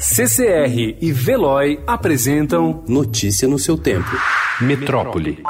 CCR e Veloy apresentam Notícia no seu tempo. Metrópole.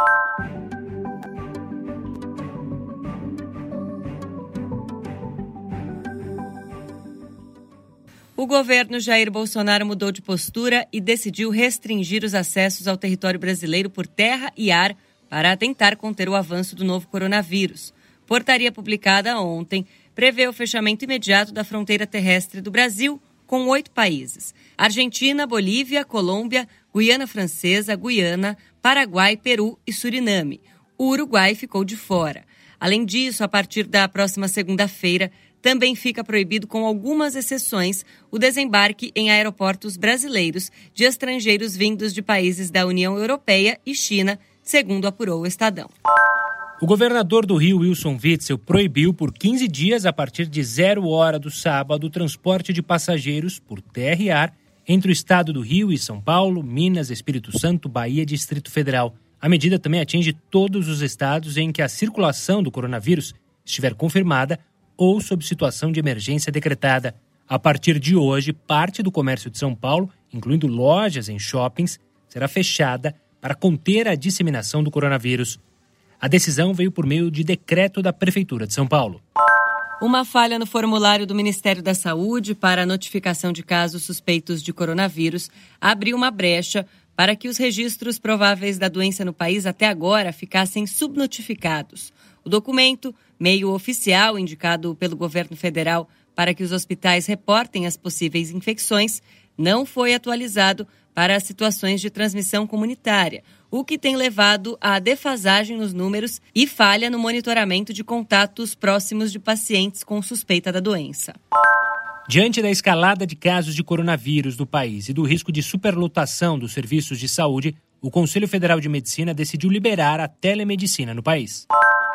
O governo Jair Bolsonaro mudou de postura e decidiu restringir os acessos ao território brasileiro por terra e ar para tentar conter o avanço do novo coronavírus. Portaria publicada ontem prevê o fechamento imediato da fronteira terrestre do Brasil com oito países: Argentina, Bolívia, Colômbia, Guiana Francesa, Guiana, Paraguai, Peru e Suriname. O Uruguai ficou de fora. Além disso, a partir da próxima segunda-feira, também fica proibido, com algumas exceções, o desembarque em aeroportos brasileiros de estrangeiros vindos de países da União Europeia e China, segundo apurou o Estadão. O governador do Rio, Wilson Witzel, proibiu por 15 dias, a partir de zero hora do sábado, o transporte de passageiros por terra e ar entre o estado do Rio e São Paulo, Minas, Espírito Santo, Bahia e Distrito Federal. A medida também atinge todos os estados em que a circulação do coronavírus estiver confirmada ou sob situação de emergência decretada. A partir de hoje, parte do comércio de São Paulo, incluindo lojas em shoppings, será fechada para conter a disseminação do coronavírus. A decisão veio por meio de decreto da Prefeitura de São Paulo. Uma falha no formulário do Ministério da Saúde para a notificação de casos suspeitos de coronavírus abriu uma brecha para que os registros prováveis da doença no país até agora ficassem subnotificados. O documento, meio oficial indicado pelo governo federal para que os hospitais reportem as possíveis infecções, não foi atualizado para situações de transmissão comunitária, o que tem levado à defasagem nos números e falha no monitoramento de contatos próximos de pacientes com suspeita da doença. Diante da escalada de casos de coronavírus no país e do risco de superlotação dos serviços de saúde, o Conselho Federal de Medicina decidiu liberar a telemedicina no país.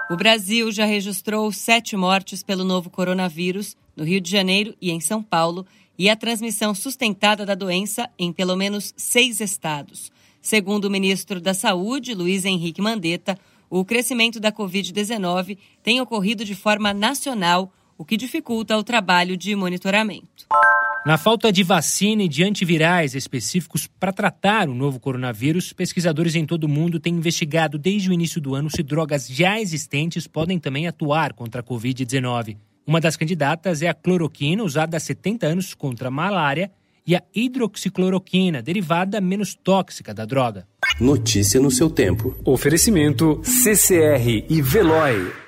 O Brasil já registrou sete mortes pelo novo coronavírus no Rio de Janeiro e em São Paulo e a transmissão sustentada da doença em pelo menos seis estados. Segundo o ministro da Saúde, Luiz Henrique Mandetta, o crescimento da Covid-19 tem ocorrido de forma nacional, o que dificulta o trabalho de monitoramento. Na falta de vacina e de antivirais específicos para tratar o novo coronavírus, pesquisadores em todo o mundo têm investigado desde o início do ano se drogas já existentes podem também atuar contra a Covid-19. Uma das candidatas é a cloroquina, usada há 70 anos contra a malária e a hidroxicloroquina, derivada menos tóxica da droga. Notícia no seu tempo. Oferecimento CCR e Veloy.